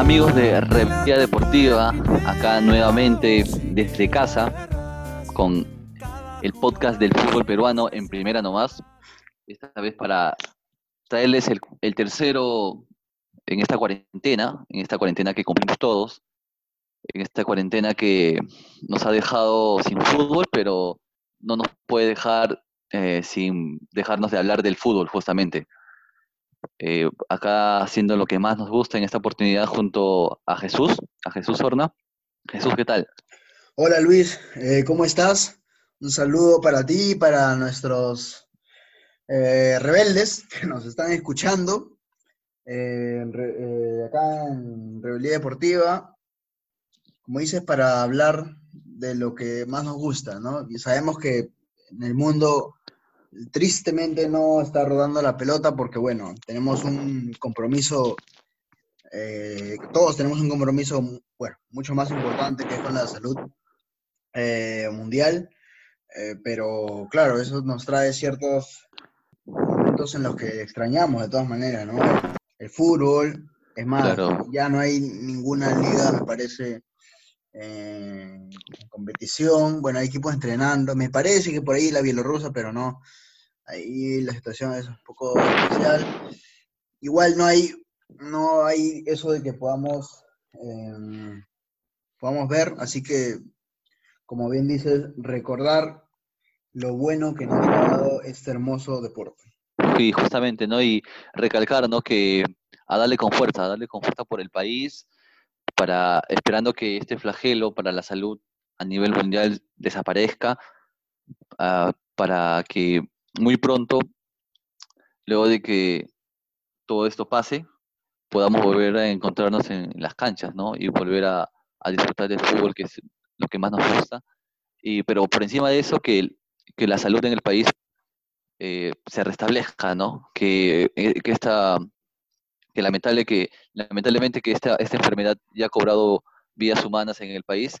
amigos de Revía Deportiva? Acá nuevamente desde casa con el podcast del fútbol peruano en primera nomás. Esta vez para traerles el, el tercero en esta cuarentena, en esta cuarentena que cumplimos todos, en esta cuarentena que nos ha dejado sin fútbol, pero no nos puede dejar eh, sin dejarnos de hablar del fútbol justamente. Eh, acá haciendo lo que más nos gusta en esta oportunidad junto a Jesús, a Jesús Horna. Jesús, ¿qué tal? Hola Luis, eh, ¿cómo estás? Un saludo para ti y para nuestros eh, rebeldes que nos están escuchando acá en Rebeldía Deportiva. Como dices, para hablar de lo que más nos gusta, ¿no? Y sabemos que en el mundo tristemente no está rodando la pelota porque, bueno, tenemos un compromiso, eh, todos tenemos un compromiso, bueno, mucho más importante que es con la salud eh, mundial, eh, pero claro, eso nos trae ciertos momentos en los que extrañamos de todas maneras, ¿no? El fútbol, es más, ya no hay ninguna liga, me parece, en competición, bueno, hay equipos entrenando, me parece que por ahí la bielorrusa, pero no, ahí la situación es un poco especial. Igual no hay, no hay eso de que podamos, em, podamos ver, así que, como bien dices, recordar lo bueno que nos ha dado este hermoso deporte. Sí, justamente, ¿no? Y recalcar, ¿no? Que a darle con fuerza, a darle con fuerza por el país, para, esperando que este flagelo para la salud a nivel mundial desaparezca, ah, para que muy pronto, luego de que todo esto pase, podamos volver a encontrarnos en las canchas, ¿no? Y volver a, disfrutar del fútbol, que es lo que más nos gusta. Y, pero por encima de eso, que, que la salud en el país eh, se restablezca, ¿no? Que, eh, que esta que, lamentable que lamentablemente que esta, esta enfermedad ya ha cobrado vidas humanas en el país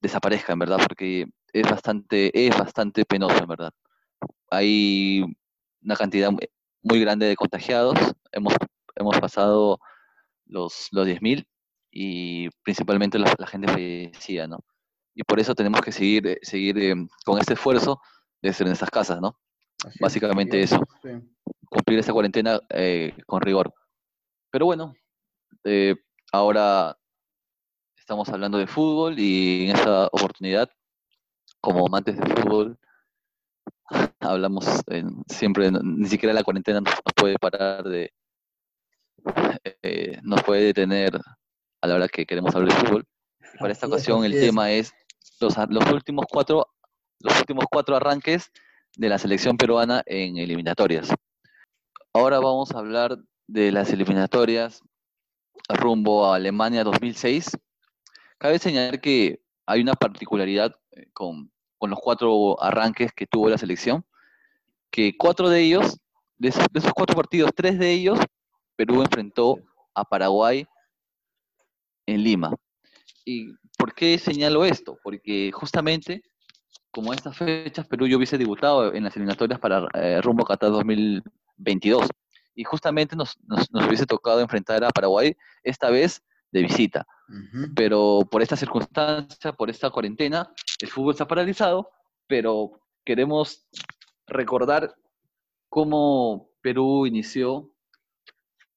desaparezca, en verdad, porque es bastante, es bastante penoso, en verdad. Hay una cantidad muy grande de contagiados, hemos, hemos pasado los, los 10.000 y principalmente la, gente fallecida, ¿no? Y por eso tenemos que seguir, seguir eh, con este esfuerzo de ser en estas casas, ¿no? Básicamente eso cumplir esa cuarentena eh, con rigor. Pero bueno, eh, ahora estamos hablando de fútbol y en esta oportunidad, como amantes de fútbol, hablamos siempre, ni siquiera la cuarentena nos, puede parar de, eh, nos puede detener a la hora que queremos hablar de fútbol. para esta ocasión el tema es los, los últimos cuatro los últimos cuatro arranques de la selección peruana en eliminatorias. Ahora vamos a hablar de las eliminatorias rumbo a Alemania 2006. Cabe señalar que hay una particularidad eh, con, los cuatro arranques que tuvo la selección, que cuatro de ellos, de esos, cuatro partidos, tres de ellos, Perú enfrentó a Paraguay en Lima. ¿Y por qué señalo esto? Porque justamente como estas fechas Perú yo hubiese debutado en las eliminatorias para eh, rumbo a Qatar 2000, 22. Y justamente nos, hubiese tocado enfrentar a Paraguay, esta vez de visita. Pero por esta circunstancia, por esta cuarentena, el fútbol está paralizado, pero queremos recordar cómo Perú inició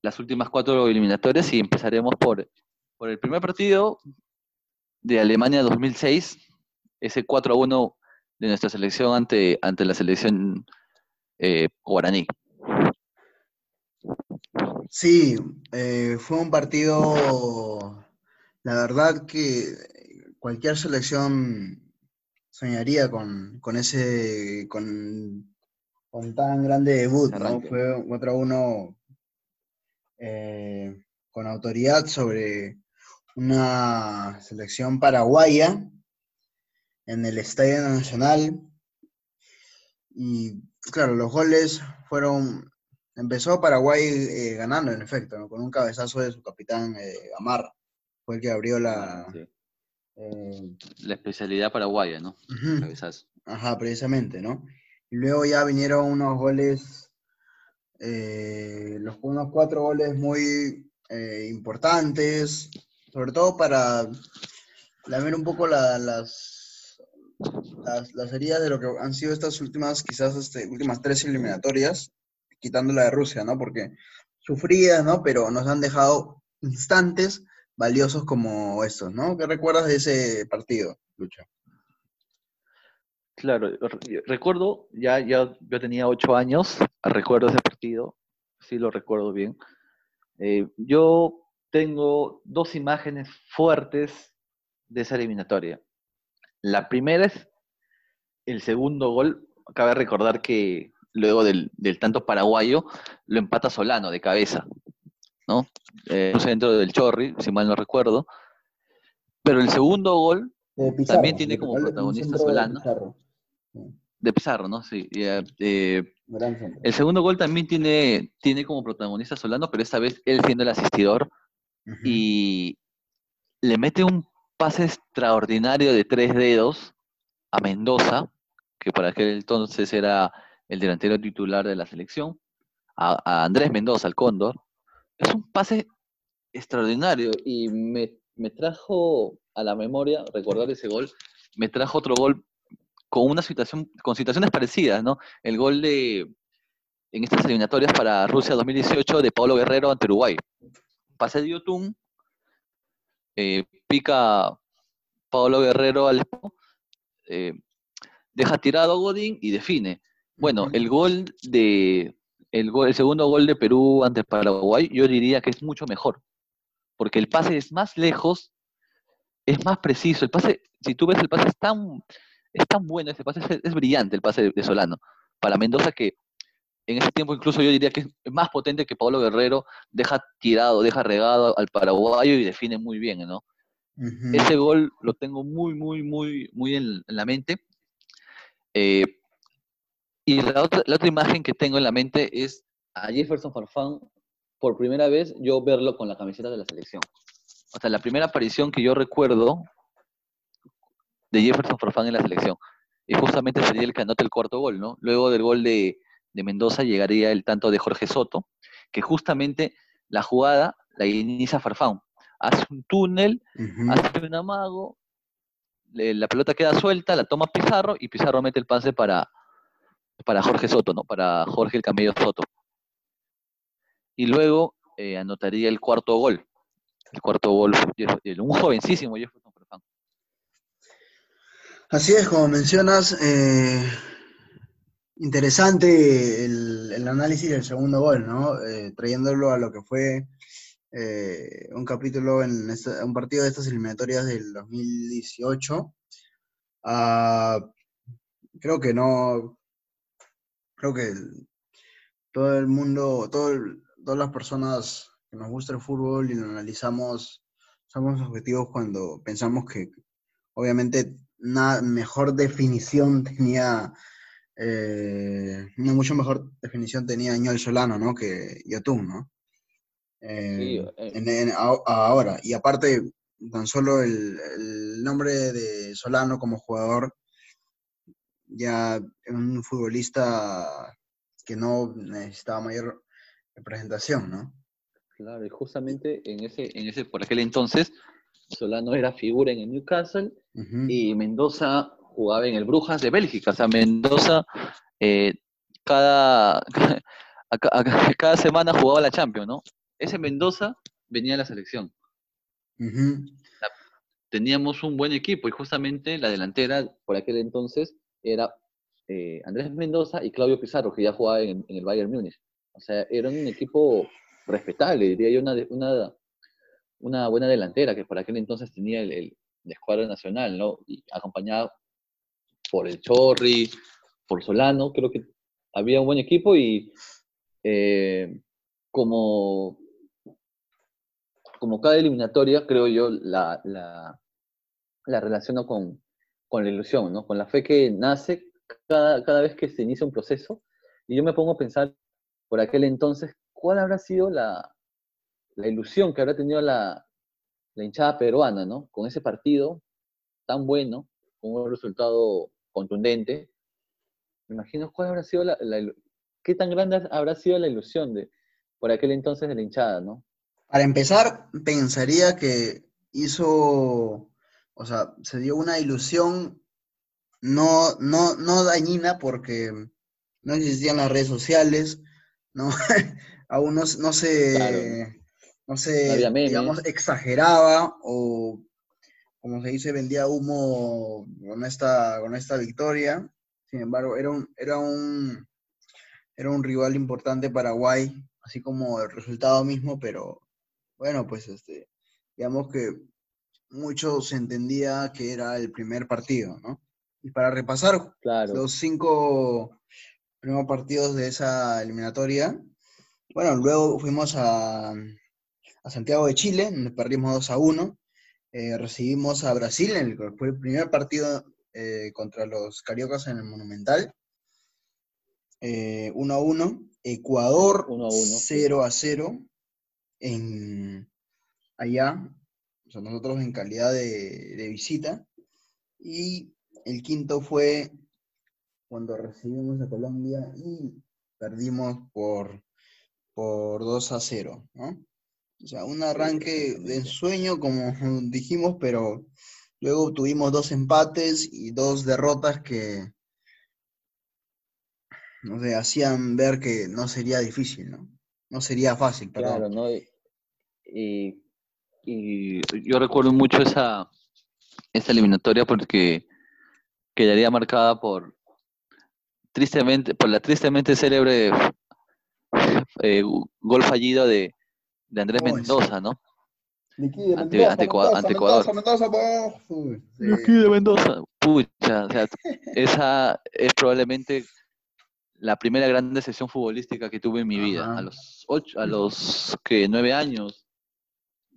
las últimas cuatro eliminatorias y empezaremos por, por el primer partido de Alemania 2006, ese 4 a 1 de nuestra selección ante, ante la selección eh, guaraní. Sí, eh, fue un partido, la verdad que cualquier selección soñaría con, ese, con, tan grande debut, ¿no? Fue contra uno eh, con autoridad sobre una selección paraguaya en el Estadio Nacional. Y claro, los goles fueron Empezó Paraguay eh, ganando, en efecto, con un cabezazo de su capitán eh, Gamarra. Fue el que abrió la, Eh, la especialidad paraguaya, ¿no? Ajá, precisamente, ¿no? Y luego ya vinieron unos goles, eh, los, unos cuatro goles muy importantes, sobre todo para lamer un poco las, las, las, heridas de lo que han sido estas últimas, quizás este, últimas tres eliminatorias, quitando la de Rusia, ¿no? Porque sufridas, ¿no? Pero nos han dejado instantes valiosos como estos, ¿no? ¿Qué recuerdas de ese partido, Lucha? Claro, recuerdo, ya, ya yo tenía ocho años, recuerdo ese partido, sí lo recuerdo bien. Eh, yo tengo dos imágenes fuertes de esa eliminatoria. La primera es el segundo gol. Cabe recordar que luego del, tanto paraguayo lo empata Solano de cabeza, ¿no? Eh, centro del Chorri, si mal no recuerdo. Pero el segundo gol también tiene como protagonista Solano. De Pizarro. ¿no? Sí. Eh, el segundo gol también tiene, tiene como protagonista Solano, pero esta vez él siendo el asistidor y le mete un pase extraordinario de tres dedos a Mendoza, que para aquel entonces era el delantero titular de la selección, a, Andrés Mendoza, al Cóndor. Es un pase extraordinario y me, trajo a la memoria, recordar ese gol, me trajo otro gol con una situación, con situaciones parecidas, ¿no? El gol de en estas eliminatorias para Rusia 2018 de Pablo Guerrero ante Uruguay pase de Yotun, eh, pica Pablo Guerrero al eh, deja tirado a Godín y define. Bueno, el gol de el, el segundo gol de Perú ante Paraguay, yo diría que es mucho mejor, porque el pase es más lejos, es más preciso. El pase, si tú ves el pase es tan, es tan bueno, ese pase es, brillante el pase de Solano. Para Mendoza que en ese tiempo incluso yo diría que es más potente que Pablo Guerrero, deja tirado, deja regado al paraguayo y define muy bien, ¿no? Ese gol lo tengo muy, muy, muy, muy en, la mente. Eh, y la otra, la otra imagen que tengo en la mente es a Jefferson Farfán, por primera vez yo verlo con la camiseta de la selección. O sea, la primera aparición que yo recuerdo de Jefferson Farfán en la selección. Y justamente sería el que anota el cuarto gol, ¿no? Luego del gol de, de Mendoza llegaría el tanto de Jorge Soto, que justamente la jugada la inicia Farfán. Hace un túnel, hace un amago, la pelota queda suelta, la toma Pizarro y Pizarro mete el pase para, para Jorge Soto, ¿no? Para Jorge el Camello Soto. Y luego eh, anotaría el cuarto gol. El cuarto gol, un jovencísimo Jefferson. Así es, como mencionas, eh, Interesante el, análisis del segundo gol, ¿no? Eh, trayéndolo a lo que fue un capítulo en un partido de estas eliminatorias del 2018. Ah, creo que no, creo que todo el mundo, todo todas las personas que nos gusta el fútbol y lo analizamos, somos objetivos cuando pensamos que obviamente una mejor definición tenía eh, una mucho mejor definición tenía Ñol Solano, ¿no? Que Yotun, ¿no? Eh, eh. ahora, y aparte, tan solo el, nombre de Solano como jugador, ya un futbolista que no necesitaba mayor representación, ¿no? Claro, y justamente en ese, en ese, por aquel entonces, Solano era figura en el Newcastle y Mendoza jugaba en el Brujas de Bélgica. O sea, Mendoza eh, cada, cada semana jugaba la Champions, ¿no? Ese Mendoza venía a la selección. teníamos un buen equipo y justamente la delantera por aquel entonces era eh, Andrés Mendoza y Claudio Pizarro, que ya jugaba en, el Bayern Múnich. O sea, era un equipo respetable, diría yo, una, una, una buena delantera que por aquel entonces tenía el, el, escuadra nacional, ¿no? Y acompañado por el Chorri, por Solano, creo que había un buen equipo y eh, como, como cada eliminatoria, creo yo, la, la, relaciono con, la ilusión, ¿no? con la fe que nace cada, vez que se inicia un proceso. Y yo me pongo a pensar por aquel entonces, ¿cuál habrá sido la, ilusión que habrá tenido la, la hinchada peruana, ¿no? Con ese partido, tan bueno, con un resultado contundente, me imagino cuál habrá sido la, qué tan grande habrá sido la ilusión de por aquel entonces de la hinchada, ¿no? Para empezar, pensaría que hizo, o sea, se dio una ilusión no, no, no dañina porque no existían las redes sociales, no, aún no, se, no se, digamos, exageraba o, como se dice, vendía humo con esta, con esta victoria. Sin embargo, era un, era un, era un rival importante Paraguay, así como el resultado mismo, pero bueno, pues este, digamos que mucho se entendía que era el primer partido, ¿no? Y para repasar los cinco primeros partidos de esa eliminatoria, bueno, luego fuimos a, a Santiago de Chile, donde perdimos 2 a 1. Eh, recibimos a Brasil, en el, fue el primer partido eh, contra los Cariocas en el Monumental. 1 eh, a 1. Ecuador 0 a 0 en, allá, sea, nosotros en calidad de, de visita. Y el quinto fue cuando recibimos a Colombia y perdimos por, por 2 a 0, ¿no? O sea, un arranque de ensueño, como dijimos, pero luego tuvimos dos empates y dos derrotas que no sé, hacían ver que no sería difícil, ¿no? No sería fácil, perdón. Claro, ¿no? Y, y yo recuerdo mucho esa, esa eliminatoria porque quedaría marcada por tristemente, por la tristemente célebre eh, gol fallido de, de Andrés Mendoza, ¿no? Ante, ante, Ecuador. Mendoza, Mendoza, Mendoza. Pucha, o sea, esa es probablemente la primera gran decepción futbolística que tuve en mi vida. A los ocho, a los que nueve años,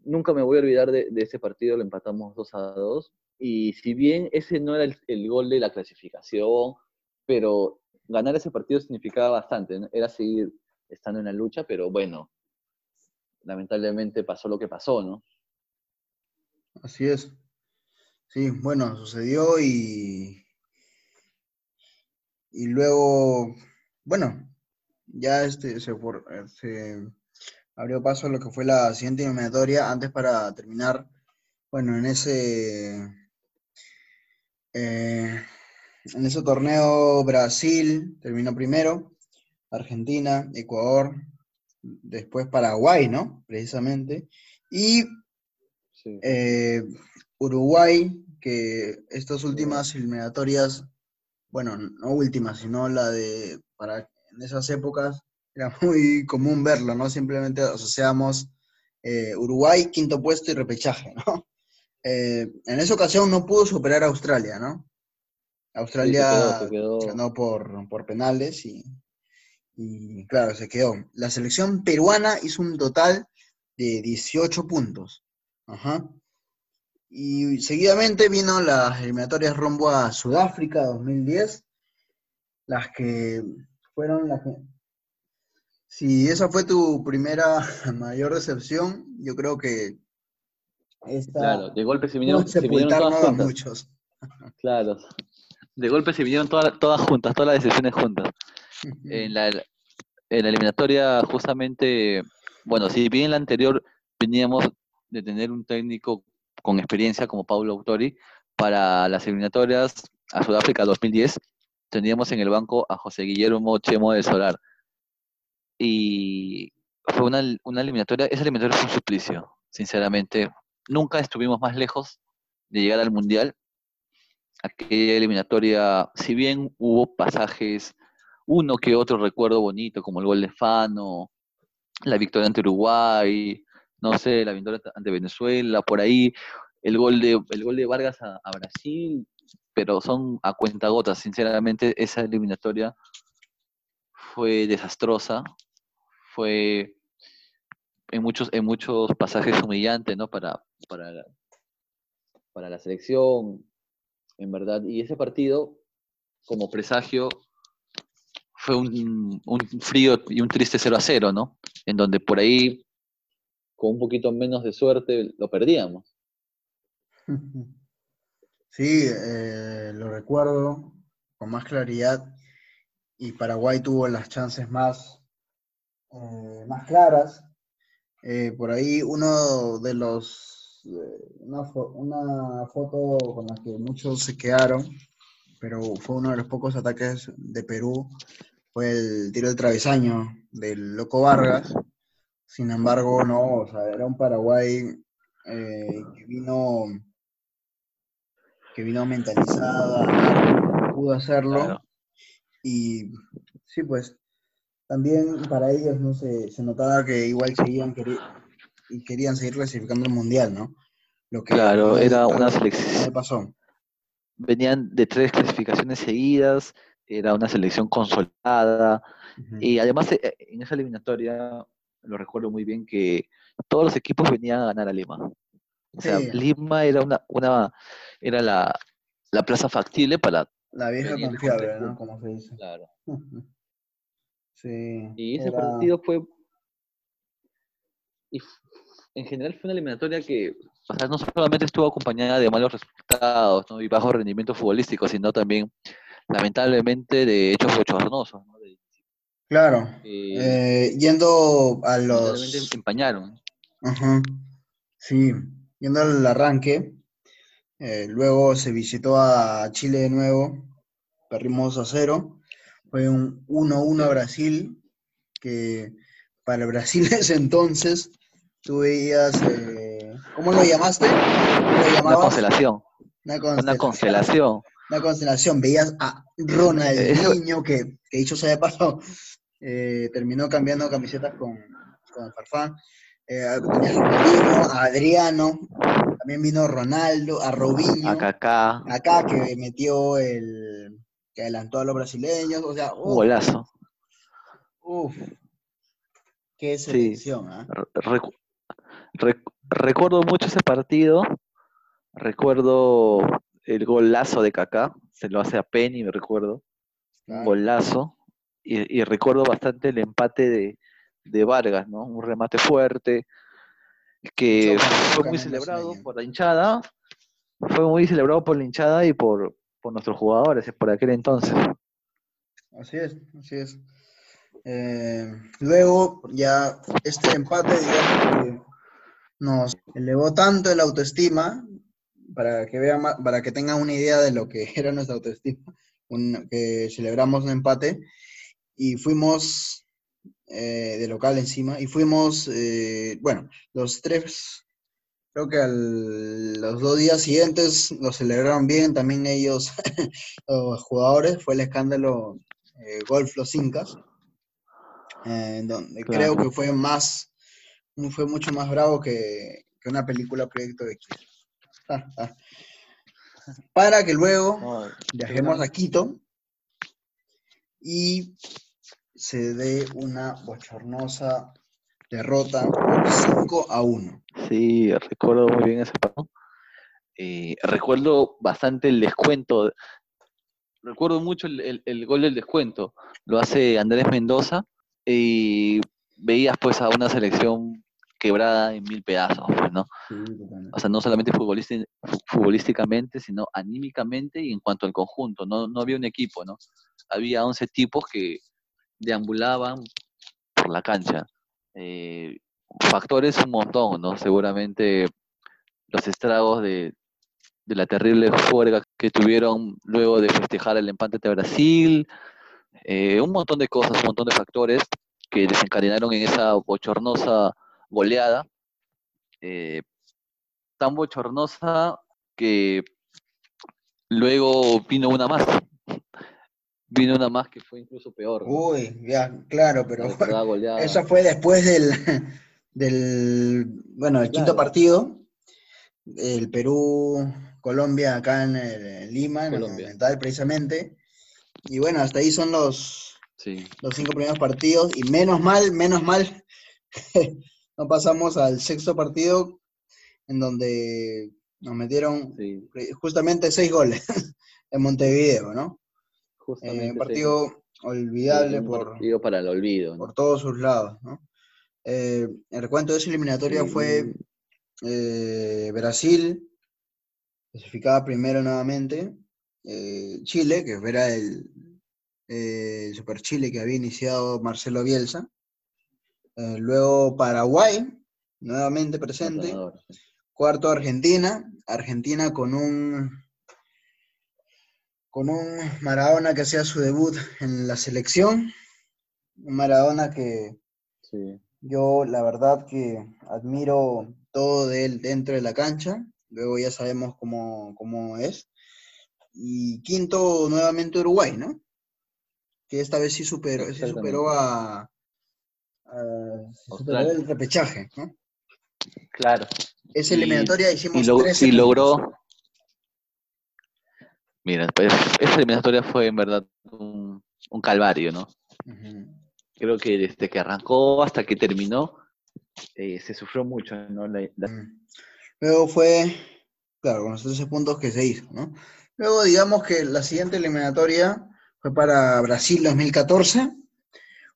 nunca me voy a olvidar de, ese partido, lo empatamos 2 a 2. Y si bien ese no era el, gol de la clasificación, pero ganar ese partido significaba bastante, era seguir estando en la lucha, pero bueno, lamentablemente pasó lo que pasó, ¿no? Así es. Sí, bueno, sucedió y, y luego, bueno, ya este se, se abrió paso a lo que fue la siguiente eliminatoria. Antes para terminar, bueno, en ese eh, en ese torneo Brasil terminó primero, Argentina, Ecuador, después Paraguay, ¿no? Precisamente. Y eh, Uruguay, que estas últimas eliminatorias, bueno, no últimas, sino la de, para en esas épocas, era muy común verlo, ¿no? Simplemente asociamos eh, Uruguay, quinto puesto y repechaje, ¿no? Eh, en esa ocasión no pudo superar a Australia, ¿no? Australia ganó por, por penales y, y claro, se quedó. La selección peruana hizo un total de 18 puntos. Ajá. Y seguidamente vino las eliminatorias rumbo a Sudáfrica 2010, las que fueron las que... Si esa fue tu primera mayor decepción, yo creo que esta... Claro, de golpe se vinieron, se vinieron todas muchos. Claro, de golpe se vinieron todas, todas juntas, todas las decepciones juntas en la, en la eliminatoria justamente, bueno, si bien en la anterior veníamos de tener un técnico con experiencia como Paulo Autori, para las eliminatorias a Sudáfrica 2010 teníamos en el banco a José Guillermo Chemo de Solar. Y fue una, una eliminatoria, esa eliminatoria fue un suplicio, sinceramente. Nunca estuvimos más lejos de llegar al Mundial. Aquella eliminatoria, si bien hubo pasajes uno que otro recuerdo bonito, como el gol de Fano, la victoria ante Uruguay, no sé, la victoria ante Venezuela, por ahí, el gol de, el gol de Vargas a, Brasil, pero son a cuentagotas, sinceramente, esa eliminatoria fue desastrosa, fue en muchos, en muchos pasajes humillante, ¿no? Para, para, para la selección, en verdad. Y ese partido, como presagio, fue un, frío y un triste 0 a 0, ¿no? En donde por ahí, con un poquito menos de suerte, lo perdíamos. Sí, eh, lo recuerdo con más claridad y Paraguay tuvo las chances más, eh, más claras. Eh, por ahí uno de los, una, una, foto con la que muchos se quedaron, pero fue uno de los pocos ataques de Perú, fue el tiro del travesaño del Loco Vargas. Sin embargo, no, o sea, era un Paraguay que vino que vino mentalizada, pudo hacerlo. Y sí, pues también para ellos no se, se notaba que igual seguían y querían seguir clasificando el mundial, ¿no? Lo que claro, era una selección. pasó? Venían de tres clasificaciones seguidas, era una selección consolidada, y además eh, en esa eliminatoria, lo recuerdo muy bien, que todos los equipos venían a ganar a Lima. O sea, Lima era una, una era la, plaza factible para... La vieja confiable, ¿no? Como se dice. Claro. Sí. Y ese partido fue... Y en general fue una eliminatoria que o sea, no solamente estuvo acompañada de malos resultados ¿no? y bajos rendimientos futbolísticos, sino también, lamentablemente, de hechos bochornosos. ¿no? claro. Eh, yendo a los... empañaron. Ajá. Sí, yendo al arranque, eh, luego se visitó a Chile de nuevo, perdimos a cero. Fue un 1-1 a Brasil, que para Brasil ese entonces tú veías, eh, ¿cómo lo llamaste? una constelación. Una constelación. Una constelación. Veías a Ronaldinho, que, que dicho sea de paso, eh, terminó cambiando camisetas con, con Farfán. Eh, a Adriano, también vino Ronaldo, a Robinho, a Kaká, acá que metió el, que adelantó a los brasileños, o sea, un golazo. Uf, qué selección, ¿ah? recuerdo mucho ese partido, recuerdo el golazo de Kaká, se lo hace a Penny, me recuerdo, un golazo, y recuerdo bastante el empate de, de Vargas, ¿no? Un remate fuerte, que fue muy celebrado por la hinchada, fue muy celebrado por la hinchada y por, nuestros jugadores por aquel entonces. Así es, así es. Eh, luego ya este empate, nos elevó tanto el autoestima, para que vean, para que tengan una idea de lo que era nuestra autoestima, que celebramos un empate y fuimos eh, de local encima, y fuimos, eh, bueno, los tres, creo que los dos días siguientes lo celebraron bien, también ellos, los jugadores, fue el escándalo eh, Golf Los Incas, donde creo que fue más, fue mucho más bravo que, una película Proyecto X. Para que luego viajemos a Quito y se dé una bochornosa derrota por 5 a 1. Sí, recuerdo muy bien ese partido. Eh, recuerdo bastante el descuento. Recuerdo mucho el, gol del descuento. Lo hace Andrés Mendoza y veías pues a una selección quebrada en mil pedazos, pues, ¿no? o sea, no solamente futbolísticamente, sino anímicamente y en cuanto al conjunto. No, no había un equipo, ¿no? Había 11 tipos que deambulaban por la cancha. Eh, factores un montón, ¿no? Seguramente los estragos de, la terrible fuerza que tuvieron luego de festejar el empate de Brasil, eh, un montón de cosas, un montón de factores que desencadenaron en esa bochornosa goleada, eh, tan bochornosa que luego vino una más, Vino una más que fue incluso peor. Uy, ya, claro, pero esa fue después del, del bueno, el quinto partido, el Perú-Colombia acá en, Lima, en el Monumental precisamente. Y bueno, hasta ahí son los, los cinco primeros partidos. Y menos mal, menos mal, no pasamos al sexto partido en donde nos metieron justamente seis goles en Montevideo, ¿no? Eh, un partido olvidable por, partido para el olvido, por todos sus lados. ¿no? Eh, el recuento de esa eliminatoria fue eh, Brasil, clasificaba primero nuevamente. eh, Chile, que era el, eh, el Super Chile que había iniciado Marcelo Bielsa. Eh, luego Paraguay, nuevamente presente. Cuarto Argentina, Argentina con un con un Maradona que hacía su debut en la selección, un Maradona que Sí. yo la verdad que admiro todo de él dentro de la cancha, luego ya sabemos cómo, cómo es. Y quinto nuevamente Uruguay, ¿no? Que esta vez sí superó, sí superó a, a- sí superó Australia. el repechaje, ¿no? Claro. Esa eliminatoria hicimos Y, 13 y logró. Mira, pues, esa eliminatoria fue en verdad un, un calvario, ¿no? Creo que desde que arrancó hasta que terminó, eh, se sufrió mucho, ¿no? La- la-. Luego fue, claro, con los 13 puntos que se hizo, ¿no? Luego digamos que la siguiente eliminatoria fue para Brasil 2014,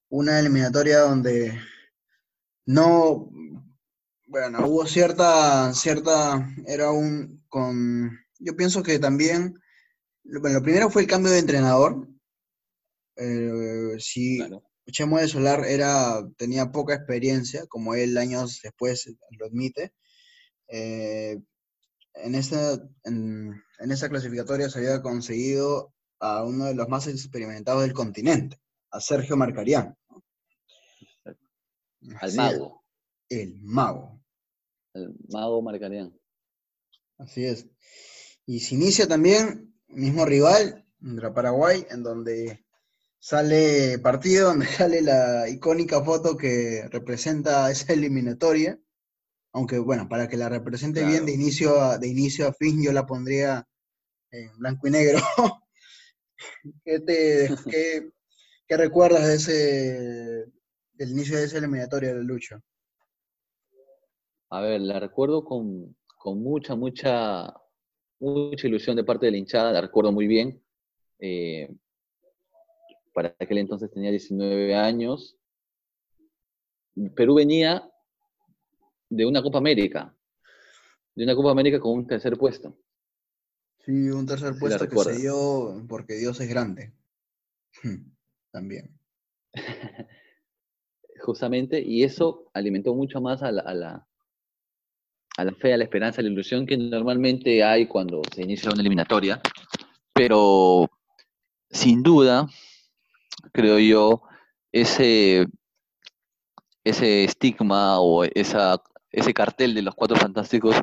una eliminatoria donde no, bueno, hubo cierta, cierta, era un, con, yo pienso que también, bueno, lo primero fue el cambio de entrenador, eh, sí, claro. Chemo de Solar era, tenía poca experiencia, como él años después lo admite. Eh, en, esa, en, en esa clasificatoria se había conseguido a uno de los más experimentados del continente, a Sergio Marcarián. Al Así mago, el mago, al mago Marcarián. así es. Y se inicia también, mismo rival, contra Paraguay, en donde sale partido, donde sale la icónica foto que representa esa eliminatoria. Aunque bueno, para que la represente bien de inicio a, de inicio a fin, yo la pondría en blanco y negro. ¿Qué, te, qué, qué recuerdas de ese del inicio de esa eliminatoria de Lucho? A ver, la recuerdo con, con mucha, mucha, mucha ilusión de parte de la hinchada, la recuerdo muy bien. Eh, para aquel entonces tenía 19 años. Perú venía de una Copa América, de una Copa América con un tercer puesto. Sí, un tercer Sí, puesto que se dio porque Dios es grande. También. justamente, y eso alimentó mucho más a la, a la, a la fe, a la esperanza, la ilusión que normalmente hay cuando se inicia una eliminatoria, pero sin duda, creo yo, ese, ese estigma o esa, ese cartel de los cuatro fantásticos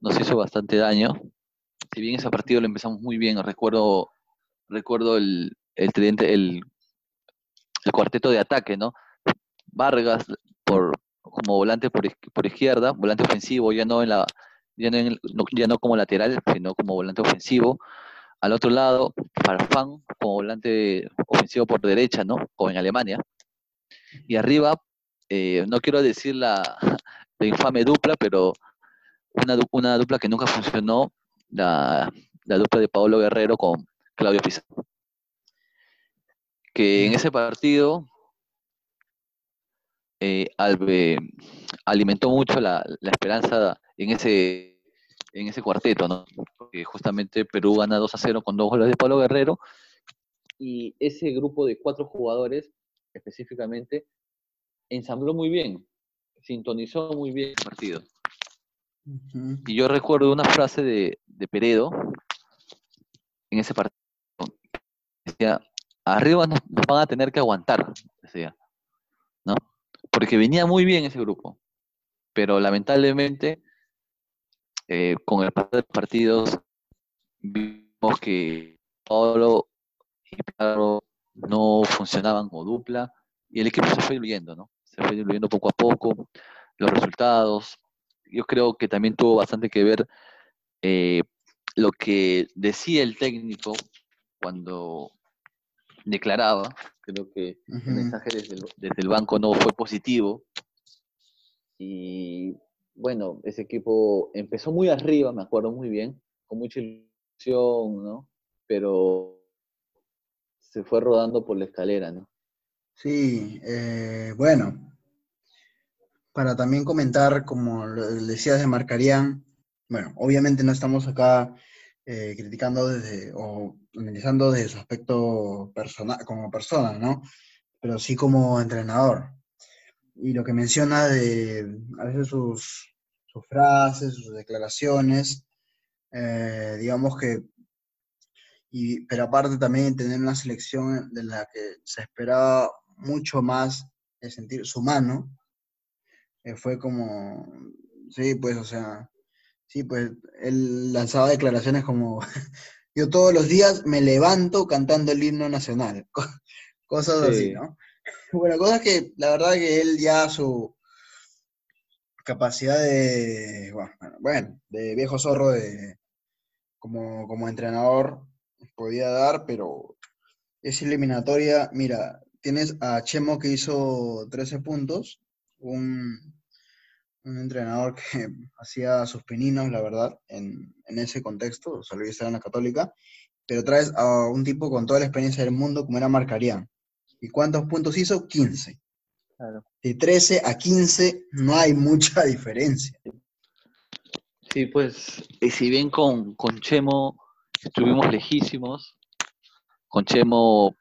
nos hizo bastante daño. Si bien ese partido lo empezamos muy bien, recuerdo, recuerdo el, el, el, el cuarteto de ataque, ¿no? Vargas por, como volante por, por izquierda, volante ofensivo, ya no, en la, ya, no en el- no- ya no como lateral, sino como volante ofensivo. Al otro lado, Farfán como volante ofensivo por derecha, ¿no? Como en Alemania. Y arriba, eh, no quiero decir la, la infame dupla, pero una, una dupla que nunca funcionó, la, la dupla de Paolo Guerrero con Claudio Pizarro. Que en ese partido eh, alimentó mucho la, la esperanza en ese, en ese cuarteto, ¿no? Porque justamente Perú gana 2 a 0 con dos goles de Pablo Guerrero y ese grupo de cuatro jugadores específicamente ensambló muy bien, sintonizó muy bien el partido. Y yo recuerdo una frase de, de Peredo en ese partido. Decía, arriba nos, nos van a tener que aguantar, decía. ¿No? Porque venía muy bien ese grupo. Pero lamentablemente, eh, con el pasar de los partidos, vimos que Pablo y Pablo no funcionaban como dupla y el equipo se fue diluyendo, ¿no? Se fue diluyendo poco a poco, los resultados. Yo creo que también tuvo bastante que ver eh, lo que decía el técnico cuando declaraba. Creo que el mensaje desde el, desde el banco no fue positivo. Y bueno, ese equipo empezó muy arriba, me acuerdo muy bien, con mucha ilusión, ¿no? Pero se fue rodando por la escalera, ¿no? Sí, eh, bueno, para también comentar, como decías de Marcarián, bueno, obviamente no estamos acá eh, criticando desde, o analizando desde su aspecto personal, como persona, ¿no? Pero sí como entrenador. Y lo que menciona de a veces sus, sus frases, sus declaraciones, eh, digamos que, y, pero aparte también tener una selección de la que se esperaba mucho más el sentir su mano, eh, fue como, sí, pues, o sea, sí, pues, él lanzaba declaraciones como, yo todos los días me levanto cantando el himno nacional, cosas así, ¿no? Bueno, cosas que la verdad que él ya su capacidad de, bueno, de viejo zorro de, como, como entrenador podía dar, pero es eliminatoria, mira, tienes a Chemo que hizo 13 puntos, un, entrenador que hacía sus pininos, la verdad, en, ese contexto, o sea, lo en la católica, pero traes a un tipo con toda la experiencia del mundo como era Marcarían. ¿Y cuántos puntos hizo? 15. De 13 a 15 no hay mucha diferencia. Sí, pues, y si bien con, con Chemo estuvimos lejísimos, con Chemo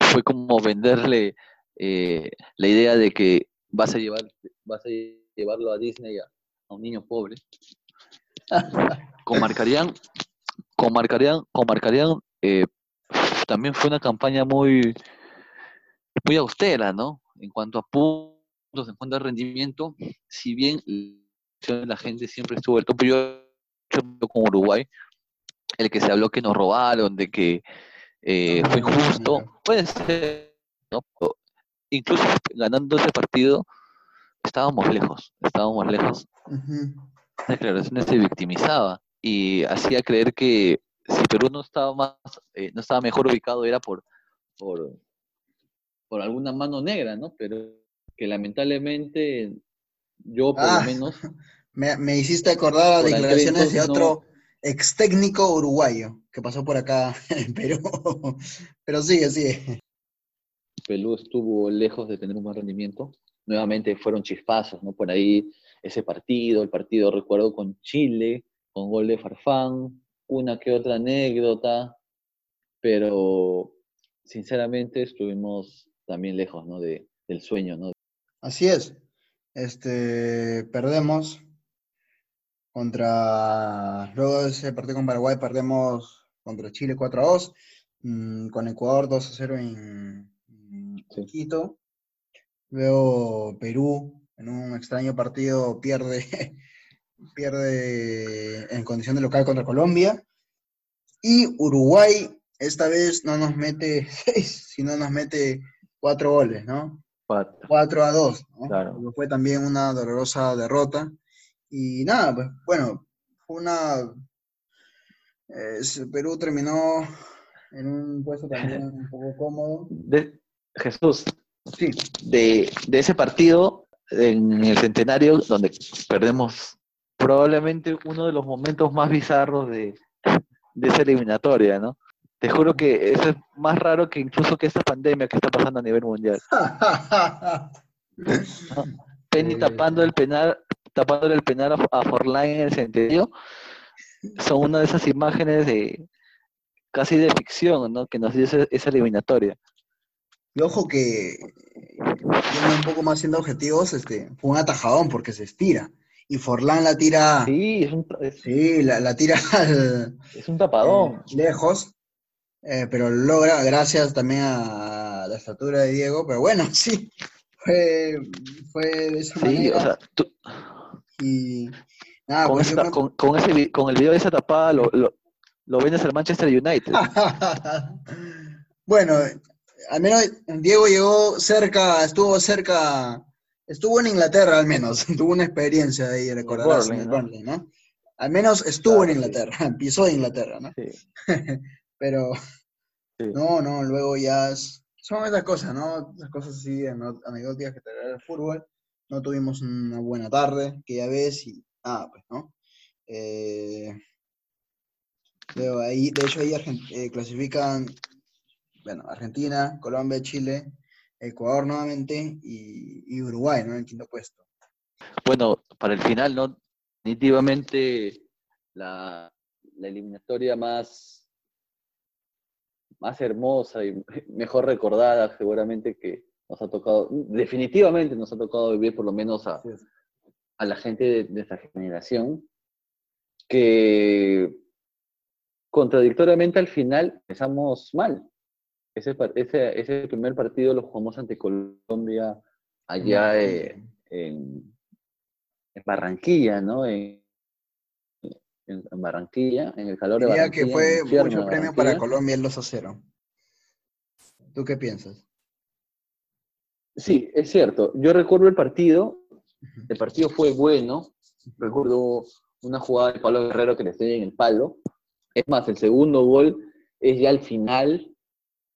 fue como venderle eh, la idea de que vas a llevar, vas a llevarlo a Disney a, un niño pobre. con Marcarían, con Marcarían, con Marcarían eh, también fue una campaña muy, muy austera, ¿no? En cuanto a puntos, en cuanto a rendimiento, si bien la gente siempre estuvo el tope, yo, yo con Uruguay, el que se habló que nos robaron, de que eh, fue injusto, puede ser, ¿no? Incluso ganando ese partido, estábamos lejos, estábamos lejos. La declaración se victimizaba y hacía creer que si Perú no estaba más, eh, no estaba mejor ubicado era por, por, por alguna mano negra, ¿no? Pero que lamentablemente yo por lo ah, menos me, me, hiciste acordar a declaraciones de otro ex técnico uruguayo que pasó por acá en Perú. Pero sigue, sigue. Perú estuvo lejos de tener un buen rendimiento. Nuevamente fueron chispazos, ¿no? Por ahí ese partido, el partido recuerdo con Chile, con gol de Farfán, una que otra anécdota, pero sinceramente estuvimos también lejos, ¿no? De, del sueño, ¿no? Así es. Este, perdemos contra, luego de ese partido con Paraguay perdemos contra Chile 4 a 2, mm, con Ecuador 2 a 0 en, Quito. Luego Perú, en un extraño partido, pierde, pierde en condición de local contra Colombia. Y Uruguay, esta vez no nos mete 6, sino nos mete 4 goles, ¿no? 4 a 2. ¿no? Fue también una dolorosa derrota. Y nada, pues bueno, fue una... Perú terminó en un puesto también un poco cómodo. De, Jesús, sí. de, ese partido en el centenario donde perdemos probablemente uno de los momentos más bizarros de, de esa eliminatoria, ¿no? Te juro que eso es más raro que incluso que esta pandemia que está pasando a nivel mundial. Penny tapando el penal, tapándole el penal a, Forlán en el centenario, son una de esas imágenes de casi de ficción, ¿no? Que nos dio esa, eliminatoria. Y ojo que, un poco más siendo objetivos, este, fue un atajadón porque se estira. Y Forlán la tira. Sí, es un, sí la, tira es un tapadón. Eh, lejos. Eh, pero logra, gracias también a la estatura de Diego. Pero bueno, sí, fue, fue de esa sí, O sea, tú, y nada, con, pues con, con, ese, con el video de esa tapada lo, lo, lo vendes al Manchester United. bueno, al menos Diego llegó cerca, estuvo cerca, estuvo en Inglaterra al menos, tuvo una experiencia ahí, recordarás, en el Burnley, ¿no? Al menos estuvo en Inglaterra, sí. pisó Inglaterra, ¿no? Sí. Pero, sí. no, no, luego ya son esas cosas, ¿no? Esas cosas así, anecdóticas que te el fútbol no tuvimos una buena tarde, que ya ves, y ah, pues, ¿no? Eh, ahí, de hecho, ahí eh, clasifican, bueno, Argentina, Colombia, Chile, Ecuador nuevamente y, Uruguay, ¿no? En el quinto puesto. Bueno, para el final, ¿no? Definitivamente la, la eliminatoria más, más hermosa y mejor recordada seguramente que nos ha tocado, definitivamente nos ha tocado vivir por lo menos a, a la gente de, de esta generación, que contradictoriamente al final empezamos mal. Ese, ese, ese primer partido lo jugamos ante Colombia allá eh, en, en, Barranquilla, ¿no? En, en, Barranquilla, en el calor de Barranquilla. que fue mucho premio para Colombia el 2 a 0. ¿Tú qué piensas? Sí, es cierto. Yo recuerdo el partido, el partido fue bueno. Recuerdo una jugada de Pablo Guerrero que le estoy en el palo. Es más, el segundo gol es ya al final,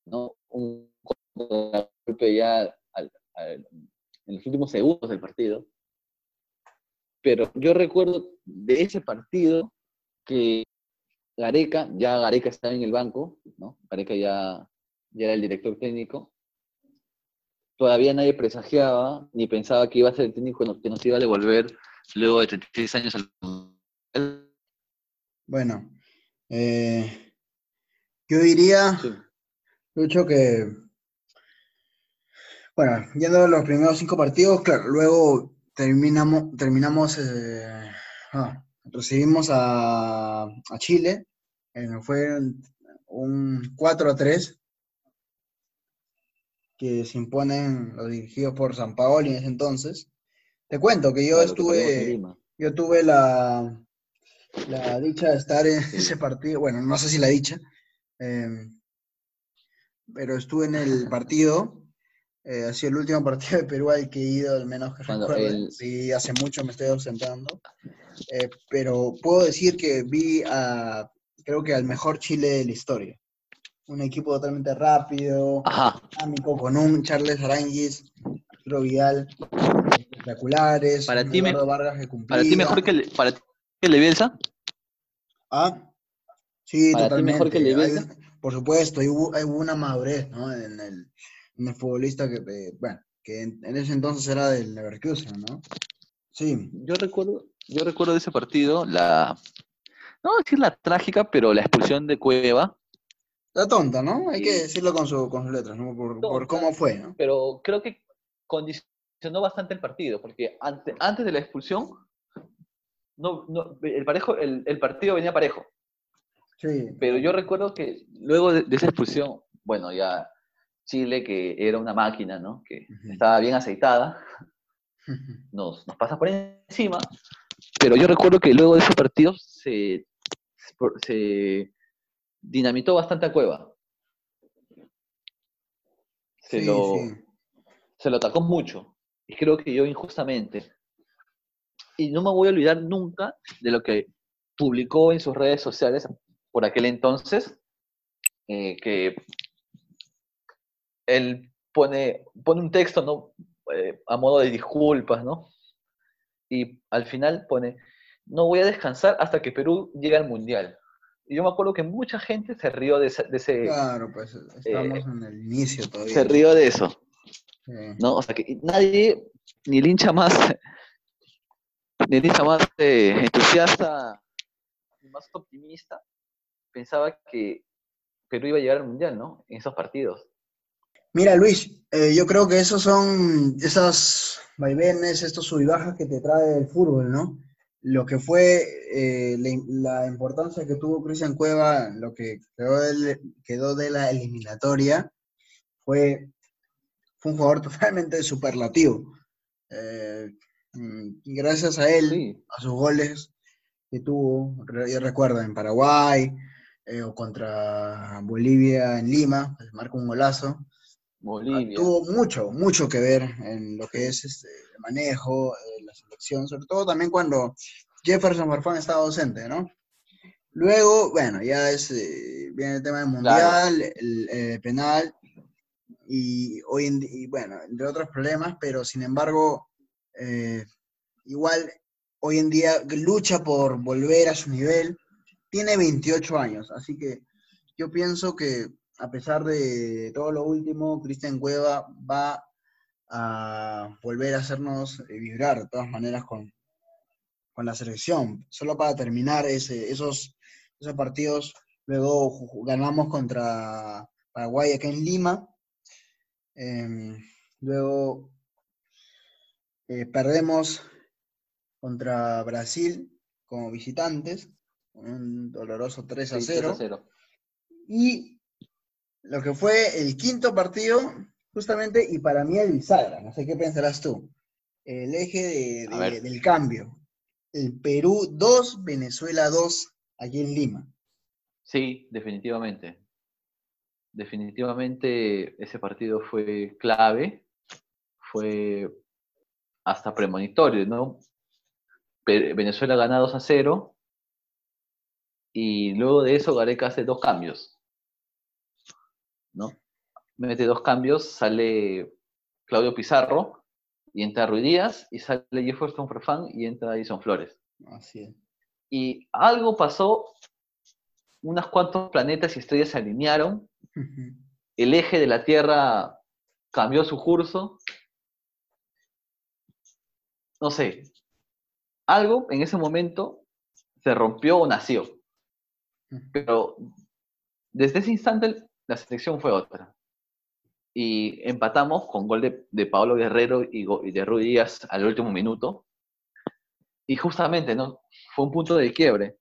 ¿no? Un golpe ya al, al, en los últimos segundos del partido. Pero yo recuerdo de ese partido que Gareca, ya Gareca estaba en el banco, ¿no? Gareca ya, ya era el director técnico. Todavía nadie presagiaba ni pensaba que iba a ser el técnico que nos iba a devolver luego de 36 años al... Bueno, eh, yo diría, sí. Lucho, que bueno, yendo a los primeros cinco partidos, claro, luego terminamos, terminamos eh, ah, recibimos a, a Chile, eh, fue un 4 a 3 que se imponen los dirigidos por San Paolo en ese entonces. Te cuento que yo claro, estuve, yo tuve la, la dicha de estar en sí. ese partido, bueno, no sé si la dicha, eh, pero estuve en el partido eh, ha sido el último partido de Perú al que he ido, al menos que. El... Sí, hace mucho me estoy ausentando. Eh, pero puedo decir que vi a, creo que al mejor Chile de la historia. Un equipo totalmente rápido, dinámico, con un Charles Aranguis, Arturo Vidal, espectaculares. Para ti, me, Vargas que para ti mejor que, el, para ti que el de Bielsa. Ah, sí, para totalmente. Ti mejor que el de Bielsa. Hay, por supuesto, hubo, hubo una madurez ¿no? en el futbolista que, eh, bueno, que en, en, ese entonces era del Leverkusen, ¿no? Sí. Yo recuerdo, yo recuerdo de ese partido la, no decir la trágica, pero la expulsión de Cueva. La tonta, ¿no? Hay que decirlo con, su, con sus letras, ¿no? Por, tonta, por, cómo fue, ¿no? Pero creo que condicionó bastante el partido, porque antes, antes de la expulsión, no, no, el, parejo, el, el partido venía parejo. Sí. Pero yo recuerdo que luego de, de esa expulsión, bueno, ya Chile, que era una máquina, ¿no? Que uh -huh. estaba bien aceitada, nos, nos, pasa por encima. Pero yo recuerdo que luego de ese partido se, se dinamitó bastante a Cueva. Se, sí, lo, sí. se lo atacó mucho. Y creo que yo injustamente. Y no me voy a olvidar nunca de lo que publicó en sus redes sociales por aquel entonces, eh, que él pone, pone un texto, ¿no? Eh, a modo de disculpas, ¿no? Y al final pone, no voy a descansar hasta que Perú llegue al Mundial. Y yo me acuerdo que mucha gente se rió de ese... De ese claro, pues estamos eh, en el inicio todavía. Se rió de eso. Sí. ¿No? O sea, que nadie, ni el hincha más, ni el hincha más entusiasta, ni más optimista, pensaba que Perú iba a llegar al Mundial, ¿no? En esos partidos. Mira, Luis, eh, yo creo que esos son esas vaivenes, estos sub y bajas que te trae el fútbol, ¿no? Lo que fue eh, la, la, importancia que tuvo Cristian Cueva, lo que quedó de, quedó de la eliminatoria, fue, fue, un jugador totalmente superlativo. Eh, gracias a él, sí. a sus goles que tuvo, yo recuerdo, en Paraguay eh, o contra Bolivia en Lima, marca un golazo. Bolivia. Tuvo mucho, mucho que ver en lo que es este, el manejo, eh, la selección, sobre todo también cuando Jefferson Farfán estaba ausente, ¿no? Luego, bueno, ya es, eh, viene el tema del mundial, claro. el, el, penal, y hoy en y bueno, entre otros problemas, pero sin embargo, eh, igual hoy en día lucha por volver a su nivel, tiene 28 años, así que yo pienso que a pesar de todo lo último, Cristian Cueva va a volver a hacernos vibrar de todas maneras con, con la selección. Solo para terminar ese, esos, esos partidos, luego ganamos contra Paraguay acá en Lima. Em, luego eh, perdemos contra Brasil como visitantes, un doloroso 3 a 0. 3 a 0. Y lo que fue el quinto partido, justamente, y para mí el bisagra, no sé qué pensarás tú, el eje del cambio. El Perú 2, Venezuela 2, aquí en Lima. Sí, definitivamente. Definitivamente ese partido fue clave, fue hasta premonitorio, ¿no? Venezuela gana 2 a 0 y luego de eso Gareca hace dos cambios. ¿no? Mete dos cambios, sale Claudio Pizarro y entra Ruiz Díaz, y sale Jefferson Farfán y entra Edison Flores. Así es. Y algo pasó, unos cuantos planetas y estrellas se alinearon, el eje de la Tierra cambió su curso, no sé, algo en ese momento se rompió o nació. Pero desde ese instante la selección fue otra. Y empatamos con gol de, de Pablo Guerrero y, de Ruiz Díaz al último minuto. Y justamente, ¿no? Fue un punto de quiebre.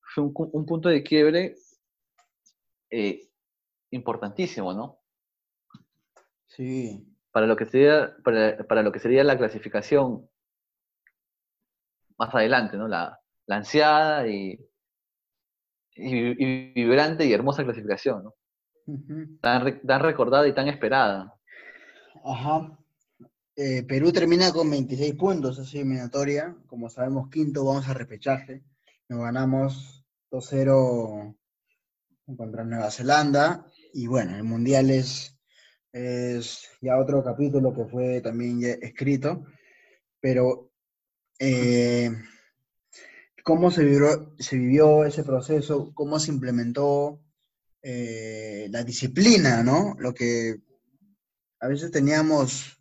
Fue un, punto de quiebre eh, importantísimo, ¿no? Sí. Para lo que sería, para, lo que sería la clasificación más adelante, ¿no? La, la ansiada y, y, vibrante y hermosa clasificación, ¿no? tan, recordada y tan esperada. Ajá. Eh, Perú termina con 26 puntos esa eliminatoria. Como sabemos, quinto vamos a repechaje. Nos ganamos 2-0 contra Nueva Zelanda. Y bueno, el Mundial es, es ya otro capítulo que fue también escrito. Pero eh, cómo se vivió, se vivió ese proceso, cómo se implementó eh, la disciplina, ¿no? Lo que a veces teníamos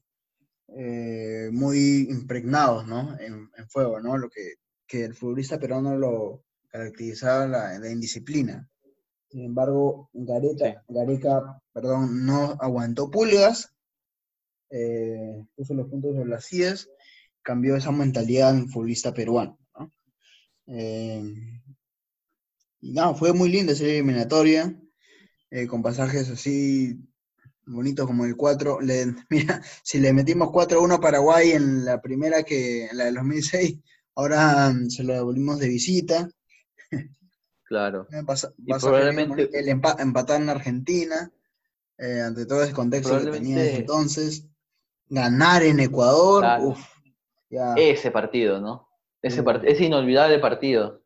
eh, muy impregnados, ¿no? En, fuego, ¿no? Lo que, el futbolista peruano lo caracterizaba la, indisciplina. Sin embargo, Gareca, perdón, no aguantó pulgas, eh, puso los puntos de las CIES, cambió esa mentalidad en futbolista peruano. ¿No? y no, fue muy linda esa eliminatoria. Eh, con pasajes así bonitos como el 4. mira, si le metimos 4-1 a Paraguay en la primera que, en la del 2006, ahora mm, se lo devolvimos de visita. Claro. y probablemente el empatar en Argentina, eh, ante todo ese contexto que tenía entonces. Ganar en Ecuador, Ese partido, ¿no? Ese, ese inolvidable partido.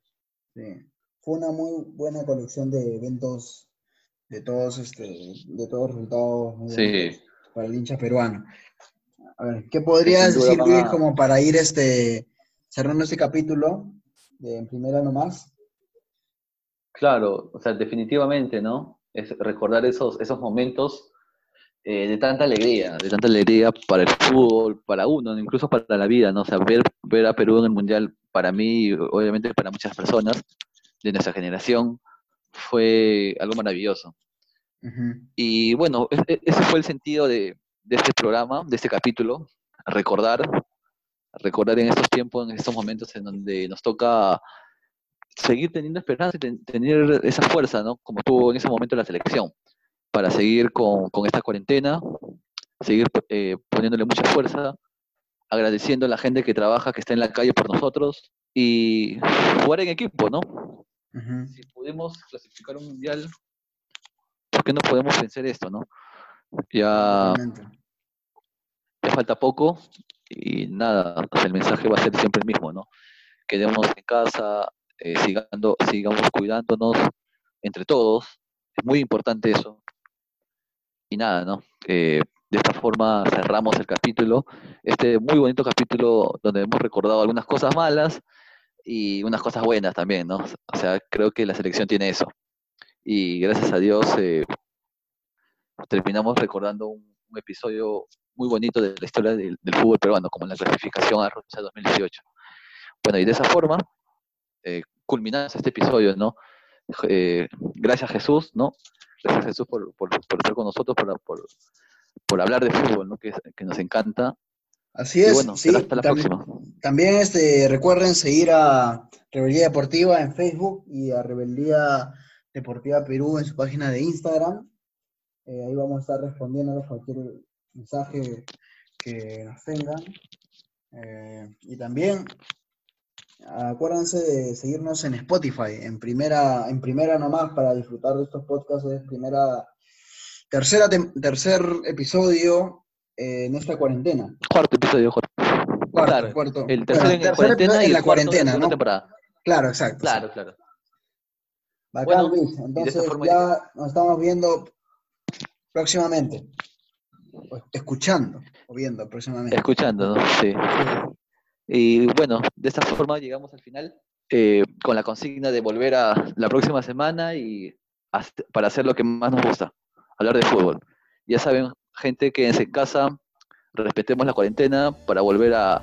Sí. Fue una muy buena colección de eventos de todos este, de todos los resultados para el hincha peruano. A ver, ¿qué podrías decir, Luis, como para ir este, cerrando este capítulo de en primera nomás? Claro, o sea, definitivamente, ¿no? Es recordar esos, esos momentos eh, de tanta alegría, de tanta alegría para el fútbol, para uno, incluso para la vida, ¿no? O sea, ver, ver a Perú en el Mundial, para mí, obviamente para muchas personas de nuestra generación, fue algo maravilloso. Y bueno, e, e, ese fue el sentido de, este programa, de este capítulo, recordar, recordar en estos tiempos, en estos momentos en donde nos toca seguir teniendo esperanza y tener esa fuerza, ¿no? Como tuvo en ese momento la selección, para seguir con, esta cuarentena, seguir eh, poniéndole mucha fuerza, agradeciendo a la gente que trabaja, que está en la calle por nosotros y jugar en equipo, ¿no? Si pudimos clasificar un mundial, ¿por qué no podemos vencer esto, no? Ya, ya falta poco y nada, el mensaje va a ser siempre el mismo, ¿no? Quedemos en casa, eh, sigando, sigamos cuidándonos entre todos, es muy importante eso. Y nada, ¿no? Eh, de esta forma cerramos el capítulo, este muy bonito capítulo donde hemos recordado algunas cosas malas, y unas cosas buenas también, ¿no? O sea, creo que la selección tiene eso. Y gracias a Dios eh, terminamos recordando un, episodio muy bonito de la historia del, fútbol peruano, como la clasificación a Rusia 2018. Bueno, y de esa forma, eh, culminamos este episodio, ¿no? Eh, gracias Jesús, ¿no? Gracias Jesús por, por, estar con nosotros, por, por, por, hablar de fútbol, ¿no? Que, que nos encanta. Así es. bueno, sí, hasta la próxima. También este, recuerden seguir a Rebeldía Deportiva en Facebook y a Rebeldía Deportiva Perú en su página de Instagram. Eh, ahí vamos a estar respondiendo a cualquier mensaje que nos tengan. Eh, y también acuérdense de seguirnos en Spotify, en primera, en primera nomás para disfrutar de estos podcasts, es primera, tercera, tercer episodio eh, en esta cuarentena. Cuarto episodio, cuarto. Cuarto. El tercer en cuarentena y la cuarentena, ¿no? Claro, exacto. Claro, claro. Bacán, Luis. Entonces ya nos estamos viendo próximamente. Escuchando o viendo próximamente. Escuchando, ¿no? Sí. Y bueno, de esta forma llegamos al final eh, con la consigna de volver a la próxima semana y para hacer lo que más nos gusta, hablar de fútbol. Ya saben, gente, quédense en casa, respetemos la cuarentena para volver a,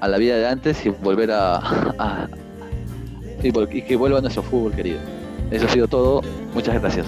a la vida de antes y volver a, y, y que vuelva nuestro fútbol querido. Eso ha sido todo. Muchas gracias.